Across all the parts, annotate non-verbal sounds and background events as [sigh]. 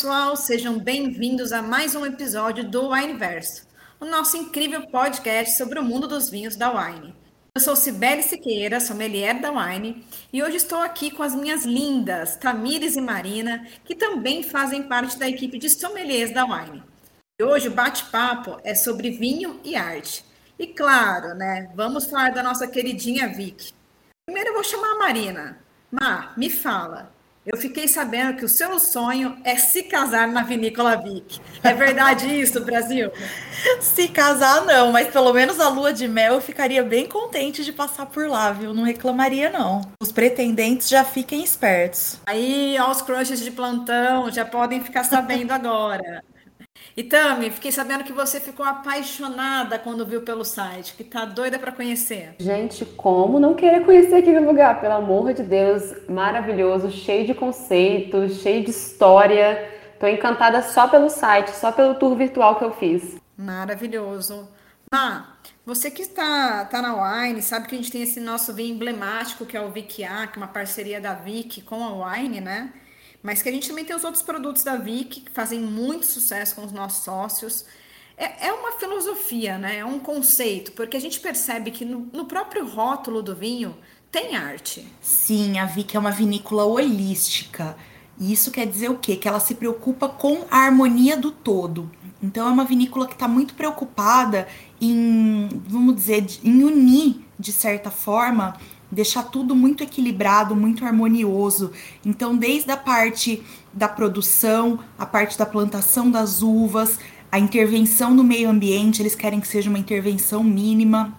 pessoal, sejam bem-vindos a mais um episódio do Wineverso, o nosso incrível podcast sobre o mundo dos vinhos da Wine. Eu sou Cibele Siqueira, sommelier da Wine, e hoje estou aqui com as minhas lindas Tamires e Marina, que também fazem parte da equipe de sommeliers da Wine. E hoje o bate-papo é sobre vinho e arte. E claro, né, vamos falar da nossa queridinha Vic. Primeiro eu vou chamar a Marina. Mar, me fala, eu fiquei sabendo que o seu sonho é se casar na Vinícola Vic. É verdade [laughs] isso, Brasil? se casar, não, mas pelo menos a lua de mel eu ficaria bem contente de passar por lá, viu? Não reclamaria, não. Os pretendentes já fiquem espertos. Aí, aos crushes de plantão já podem ficar sabendo [laughs] agora. E Tami, fiquei sabendo que você ficou apaixonada quando viu pelo site, que tá doida para conhecer. Gente, como não querer conhecer aquele lugar? Pelo amor de Deus, maravilhoso, cheio de conceitos, cheio de história. Tô encantada só pelo site, só pelo tour virtual que eu fiz. Maravilhoso. Ah, você que está tá na Wine, sabe que a gente tem esse nosso vinho emblemático, que é o Vic A, que é uma parceria da Vic com a Wine, né? Mas que a gente também tem os outros produtos da Vic que fazem muito sucesso com os nossos sócios. É, é uma filosofia, né? É um conceito, porque a gente percebe que no, no próprio rótulo do vinho tem arte. Sim, a Vic é uma vinícola holística. E isso quer dizer o quê? Que ela se preocupa com a harmonia do todo. Então é uma vinícola que está muito preocupada em, vamos dizer, em unir, de certa forma, deixar tudo muito equilibrado, muito harmonioso. Então, desde a parte da produção, a parte da plantação das uvas, a intervenção no meio ambiente, eles querem que seja uma intervenção mínima,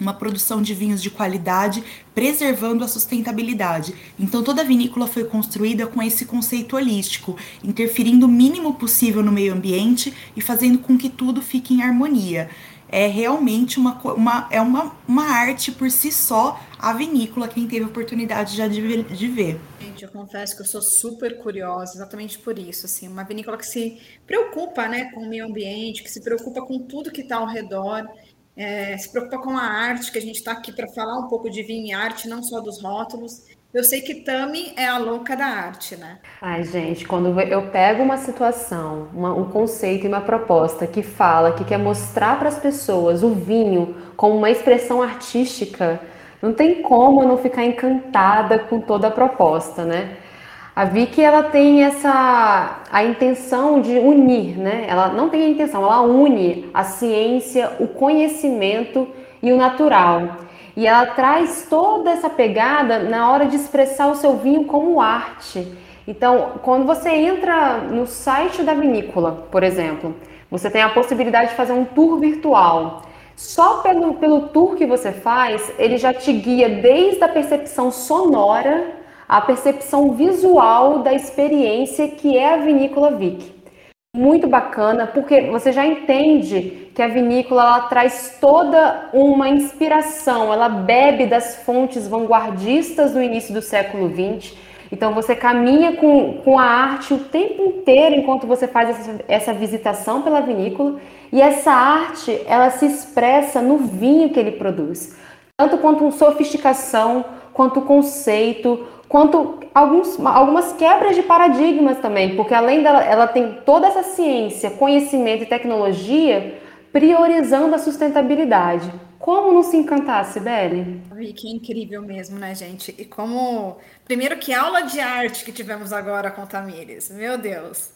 uma produção de vinhos de qualidade, preservando a sustentabilidade. Então toda a vinícola foi construída com esse conceito holístico, interferindo o mínimo possível no meio ambiente e fazendo com que tudo fique em harmonia é realmente uma, uma, é uma, uma arte por si só a vinícola, quem teve a oportunidade já de, de ver. Gente, eu confesso que eu sou super curiosa, exatamente por isso, assim, uma vinícola que se preocupa, né, com o meio ambiente, que se preocupa com tudo que está ao redor, é, se preocupa com a arte, que a gente está aqui para falar um pouco de vinho e arte, não só dos rótulos, eu sei que Tami é a louca da arte, né? Ai, gente, quando eu pego uma situação, uma, um conceito e uma proposta que fala, que quer mostrar para as pessoas o vinho como uma expressão artística, não tem como eu não ficar encantada com toda a proposta, né? A Vicky ela tem essa a intenção de unir, né? Ela não tem a intenção, ela une a ciência, o conhecimento e o natural. E ela traz toda essa pegada na hora de expressar o seu vinho como arte. Então, quando você entra no site da vinícola, por exemplo, você tem a possibilidade de fazer um tour virtual. Só pelo, pelo tour que você faz, ele já te guia desde a percepção sonora à percepção visual da experiência que é a vinícola Vic muito bacana, porque você já entende que a vinícola ela traz toda uma inspiração, ela bebe das fontes vanguardistas do início do século XX. Então você caminha com, com a arte o tempo inteiro enquanto você faz essa, essa visitação pela vinícola. E essa arte ela se expressa no vinho que ele produz, tanto quanto sofisticação, quanto conceito, quanto alguns, algumas quebras de paradigmas também, porque além dela, ela tem toda essa ciência, conhecimento e tecnologia priorizando a sustentabilidade. Como não se encantar, Sibeli? Que incrível mesmo, né, gente? E como. Primeiro, que aula de arte que tivemos agora com Tamires. Meu Deus.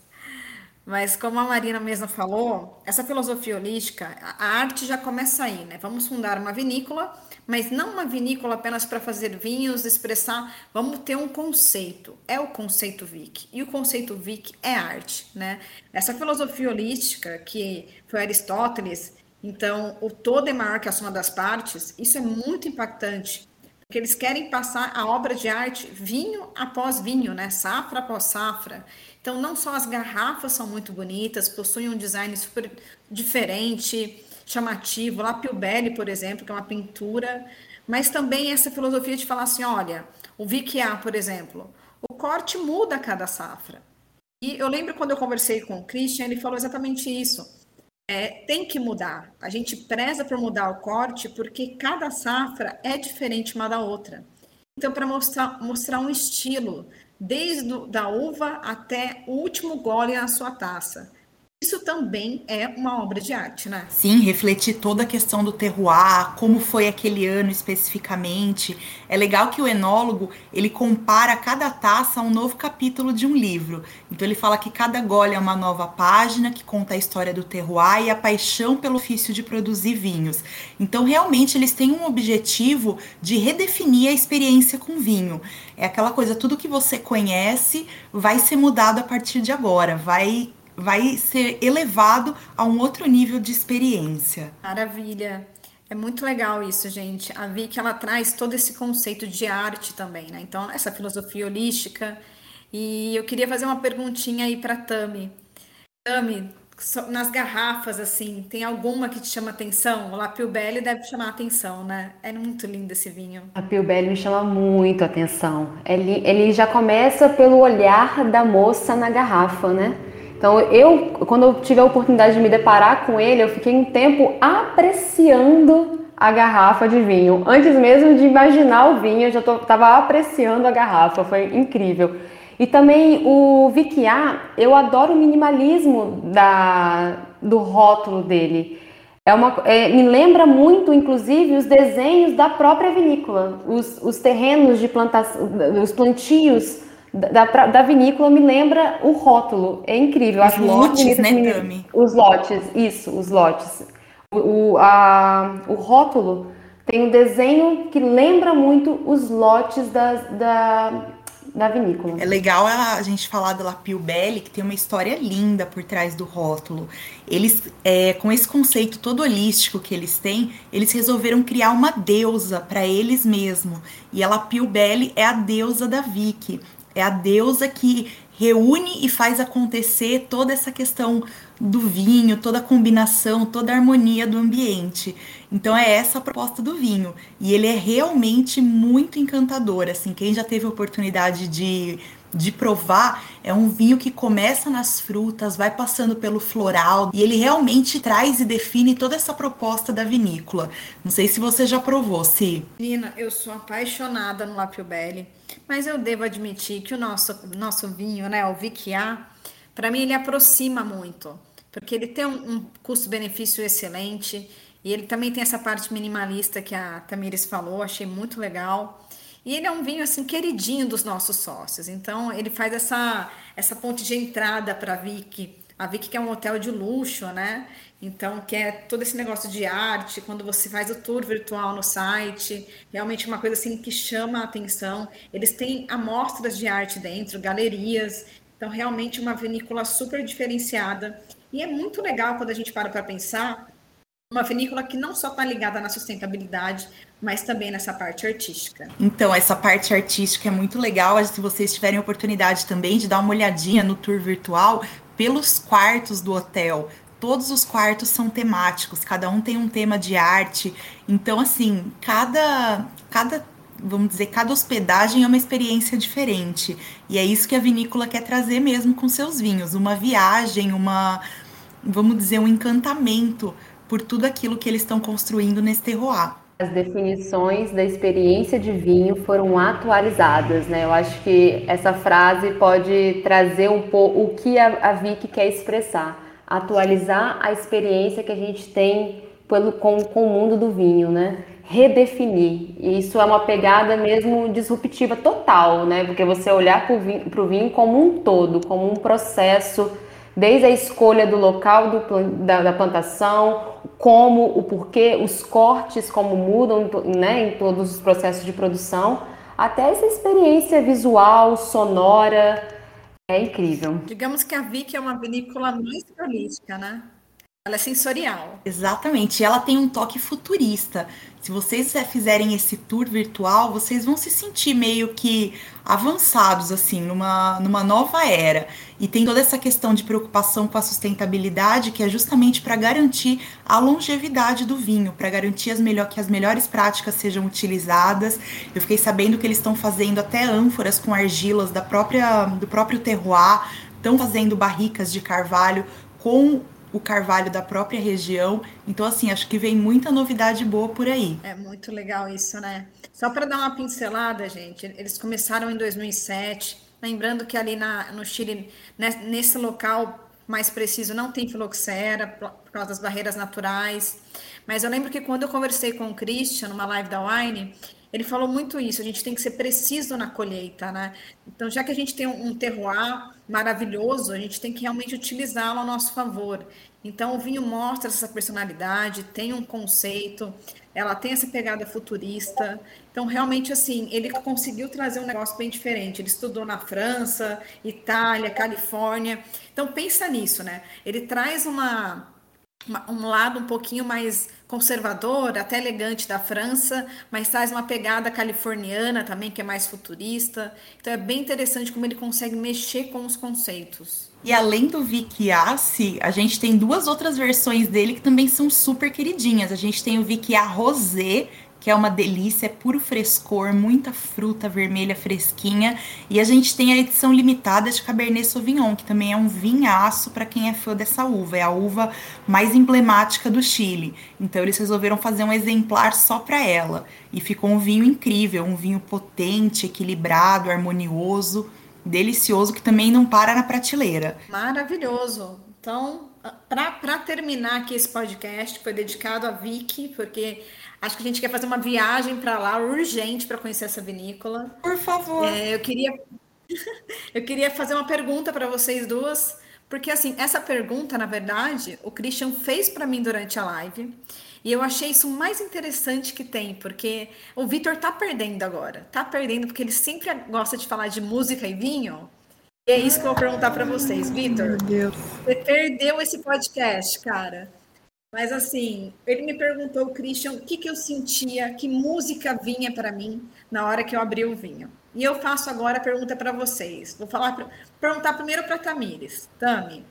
Mas como a Marina mesma falou, essa filosofia holística, a arte já começa aí, né? Vamos fundar uma vinícola mas não uma vinícola apenas para fazer vinhos, expressar. Vamos ter um conceito. É o conceito Vic. E o conceito Vic é arte, né? Essa filosofia holística que foi Aristóteles, então o todo é maior que a soma das partes, isso é muito impactante. Porque eles querem passar a obra de arte vinho após vinho, né? Safra após safra. Então, não só as garrafas são muito bonitas, possuem um design super diferente, chamativo, lá Belli, por exemplo, que é uma pintura, mas também essa filosofia de falar assim, olha, o VQA, por exemplo, o corte muda a cada safra. E eu lembro quando eu conversei com o Christian, ele falou exatamente isso. É, tem que mudar. A gente preza por mudar o corte porque cada safra é diferente uma da outra. Então, para mostrar, mostrar um estilo, desde a uva até o último gole na sua taça. Isso também é uma obra de arte, né? Sim, refletir toda a questão do terroir, como foi aquele ano especificamente. É legal que o enólogo, ele compara cada taça a um novo capítulo de um livro. Então ele fala que cada gole é uma nova página que conta a história do terroir e a paixão pelo ofício de produzir vinhos. Então realmente eles têm um objetivo de redefinir a experiência com vinho. É aquela coisa, tudo que você conhece vai ser mudado a partir de agora, vai vai ser elevado a um outro nível de experiência. Maravilha. É muito legal isso, gente. A Vicky, ela traz todo esse conceito de arte também, né? Então, essa filosofia holística. E eu queria fazer uma perguntinha aí para Tami. Tami, nas garrafas, assim, tem alguma que te chama atenção? O Lapio Belli deve chamar atenção, né? É muito lindo esse vinho. A Lapio Belli me chama muito atenção. Ele, ele já começa pelo olhar da moça na garrafa, né? Então, eu, quando eu tive a oportunidade de me deparar com ele, eu fiquei um tempo apreciando a garrafa de vinho. Antes mesmo de imaginar o vinho, eu já estava apreciando a garrafa, foi incrível. E também o Viquiá, eu adoro o minimalismo da, do rótulo dele. É uma, é, me lembra muito, inclusive, os desenhos da própria vinícola, os, os terrenos de plantação, os plantios da, da vinícola me lembra o rótulo. É incrível. Os lotes, né, Tami? Os lotes, isso, os lotes. O, o, a, o rótulo tem um desenho que lembra muito os lotes da, da, da vinícola. É legal a gente falar da Lapio Belli, que tem uma história linda por trás do rótulo. Eles, é, com esse conceito todo holístico que eles têm, eles resolveram criar uma deusa para eles mesmos. E a Lapio Belli é a deusa da Vicky. É a deusa que reúne e faz acontecer toda essa questão do vinho, toda a combinação, toda a harmonia do ambiente. Então é essa a proposta do vinho. E ele é realmente muito encantador. Assim, quem já teve oportunidade de de provar, é um vinho que começa nas frutas, vai passando pelo floral e ele realmente traz e define toda essa proposta da vinícola. Não sei se você já provou, Si. Nina, eu sou apaixonada no Lapio Belli, mas eu devo admitir que o nosso, nosso vinho, né, o Viquiá, para mim ele aproxima muito, porque ele tem um, um custo-benefício excelente e ele também tem essa parte minimalista que a Tamires falou, achei muito legal. E ele é um vinho assim queridinho dos nossos sócios. Então ele faz essa essa ponte de entrada para a Vic. A Vic que é um hotel de luxo, né? Então que é todo esse negócio de arte, quando você faz o tour virtual no site, realmente uma coisa assim que chama a atenção. Eles têm amostras de arte dentro, galerias. Então realmente uma vinícola super diferenciada. E é muito legal quando a gente para para pensar uma vinícola que não só está ligada na sustentabilidade, mas também nessa parte artística. Então, essa parte artística é muito legal. Se vocês tiverem oportunidade também de dar uma olhadinha no tour virtual pelos quartos do hotel. Todos os quartos são temáticos, cada um tem um tema de arte. Então, assim, cada, cada vamos dizer, cada hospedagem é uma experiência diferente. E é isso que a vinícola quer trazer mesmo com seus vinhos, uma viagem, uma, vamos dizer, um encantamento por tudo aquilo que eles estão construindo nesse terroir. As definições da experiência de vinho foram atualizadas, né? Eu acho que essa frase pode trazer um pouco o que a, a Vicky quer expressar, atualizar a experiência que a gente tem pelo, com, com o mundo do vinho, né? Redefinir. E isso é uma pegada mesmo disruptiva total, né? Porque você olhar para o vinho, vinho como um todo, como um processo desde a escolha do local do, da, da, plantação, como, o porquê, os cortes, como mudam né, em todos os processos de produção, até essa experiência visual, sonora, é incrível. Digamos que a Vic é uma vinícola mais holística, né? Ela é sensorial. Exatamente, ela tem um toque futurista. Se vocês fizerem esse tour virtual, vocês vão se sentir meio que avançados, assim, numa, numa nova era. E tem toda essa questão de preocupação com a sustentabilidade, que é justamente para garantir a longevidade do vinho, para garantir as melhor, que as melhores práticas sejam utilizadas. Eu fiquei sabendo que eles estão fazendo até ânforas com argilas da própria, do próprio terroir, estão fazendo barricas de carvalho com o carvalho da própria região. Então, assim, acho que vem muita novidade boa por aí. É muito legal isso, né? Só para dar uma pincelada, gente, eles começaram em 2007. Lembrando que ali na, no Chile, nesse local mais preciso, não tem filoxera por causa das barreiras naturais. Mas eu lembro que quando eu conversei com o Christian numa live da Wine, ele falou muito isso, a gente tem que ser preciso na colheita, né? Então, já que a gente tem um terroir maravilhoso, a gente tem que realmente utilizá-lo a nosso favor. Então, o vinho mostra essa personalidade, tem um conceito, ela tem essa pegada futurista. Então, realmente, assim, ele conseguiu trazer um negócio bem diferente. Ele estudou na França, Itália, Califórnia. Então, pensa nisso, né? Ele traz uma, uma um lado um pouquinho mais conservador, até elegante da França, mas traz uma pegada californiana também, que é mais futurista. Então é bem interessante como ele consegue mexer com os conceitos. E além do Vic Ace, a gente tem duas outras versões dele que também são super queridinhas. A gente tem o Vic A Rosé, que é uma delícia, é puro frescor, muita fruta vermelha fresquinha. E a gente tem a edição limitada de Cabernet Sauvignon, que também é um vinhaço para quem é fã dessa uva. É a uva mais emblemática do Chile. Então eles resolveram fazer um exemplar só para ela. E ficou um vinho incrível, um vinho potente, equilibrado, harmonioso, delicioso, que também não para na prateleira. Maravilhoso. Então, para terminar aqui esse podcast, foi dedicado a Vicky, porque Acho que a gente quer fazer uma viagem para lá urgente para conhecer essa vinícola. Por favor. É, eu queria [laughs] eu queria fazer uma pergunta para vocês duas, porque assim, essa pergunta, na verdade, o Christian fez para mim durante a live. E eu achei isso o mais interessante que tem, porque o Vitor tá perdendo agora. Tá perdendo porque ele sempre gosta de falar de música e vinho. E é isso que eu vou perguntar para vocês, Vitor. Você perdeu esse podcast, cara. Mas assim, ele me perguntou, Christian, o que, que eu sentia, que música vinha para mim na hora que eu abri o vinho. E eu faço agora a pergunta para vocês. Vou falar, perguntar primeiro para Tamires. Tami,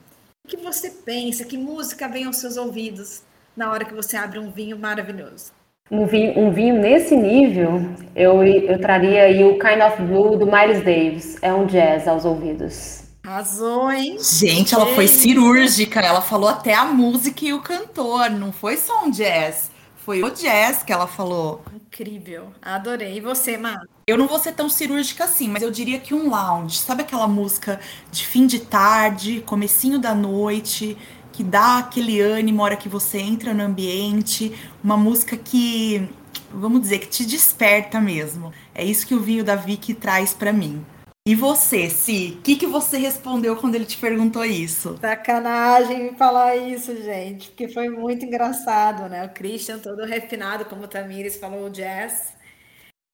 o que você pensa, que música vem aos seus ouvidos na hora que você abre um vinho maravilhoso? Um vinho, um vinho nesse nível, eu, eu traria aí o Kind of Blue do Miles Davis. É um jazz aos ouvidos. Arrasou, hein? Gente, ela foi cirúrgica. Ela falou até a música e o cantor. Não foi só um jazz. Foi o jazz que ela falou. Incrível. Adorei. E você, Má? Eu não vou ser tão cirúrgica assim, mas eu diria que um lounge. Sabe aquela música de fim de tarde, comecinho da noite, que dá aquele ânimo na hora que você entra no ambiente? Uma música que, vamos dizer, que te desperta mesmo. É isso que o vinho da Vicky traz para mim. E você, Si, o que, que você respondeu quando ele te perguntou isso? Sacanagem me falar isso, gente, porque foi muito engraçado, né? O Christian todo refinado, como o Tamires falou, o jazz.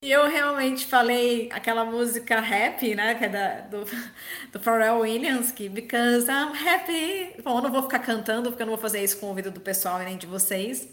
Eu realmente falei aquela música happy, né? Que é da, do, [laughs] do Pharrell Williams, que Because I'm happy. Bom, eu não vou ficar cantando, porque eu não vou fazer isso com o ouvido do pessoal e nem de vocês.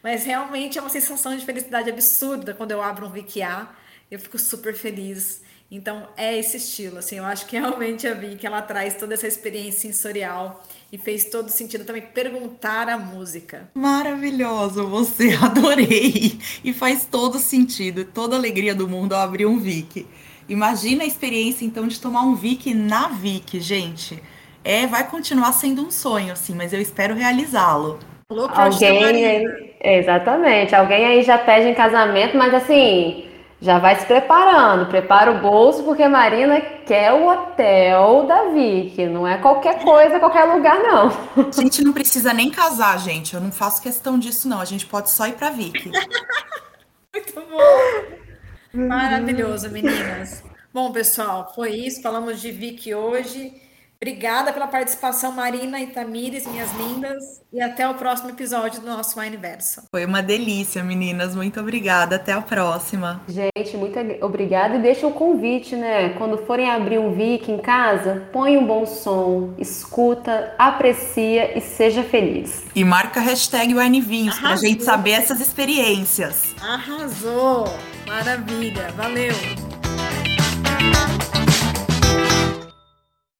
Mas realmente é uma sensação de felicidade absurda quando eu abro um VQA. Eu fico super feliz. Então é esse estilo, assim, eu acho que [laughs] realmente a que ela traz toda essa experiência sensorial e fez todo sentido também perguntar a música. Maravilhoso, você [laughs] adorei e faz todo sentido, toda alegria do mundo ao abrir um Vic. Imagina a experiência então de tomar um Vic na Vic, gente. É, vai continuar sendo um sonho, assim, mas eu espero realizá-lo. Alguém aí, exatamente, alguém aí já pede em casamento, mas assim, já vai se preparando, prepara o bolso, porque a Marina quer o hotel da Vicky, não é qualquer coisa, qualquer lugar, não. A gente não precisa nem casar, gente. Eu não faço questão disso, não. A gente pode só ir pra Vicky. [laughs] Muito bom. Maravilhoso, meninas. Bom, pessoal, foi isso. Falamos de Vicky hoje. Obrigada pela participação, Marina e Tamires, minhas lindas. E até o próximo episódio do nosso Wineverso. Foi uma delícia, meninas. Muito obrigada. Até a próxima. Gente, muito obrigada. E deixa o convite, né? Quando forem abrir um Vic em casa, põe um bom som, escuta, aprecia e seja feliz. E marca a hashtag Winevinhos pra gente saber essas experiências. Arrasou! Maravilha! Valeu!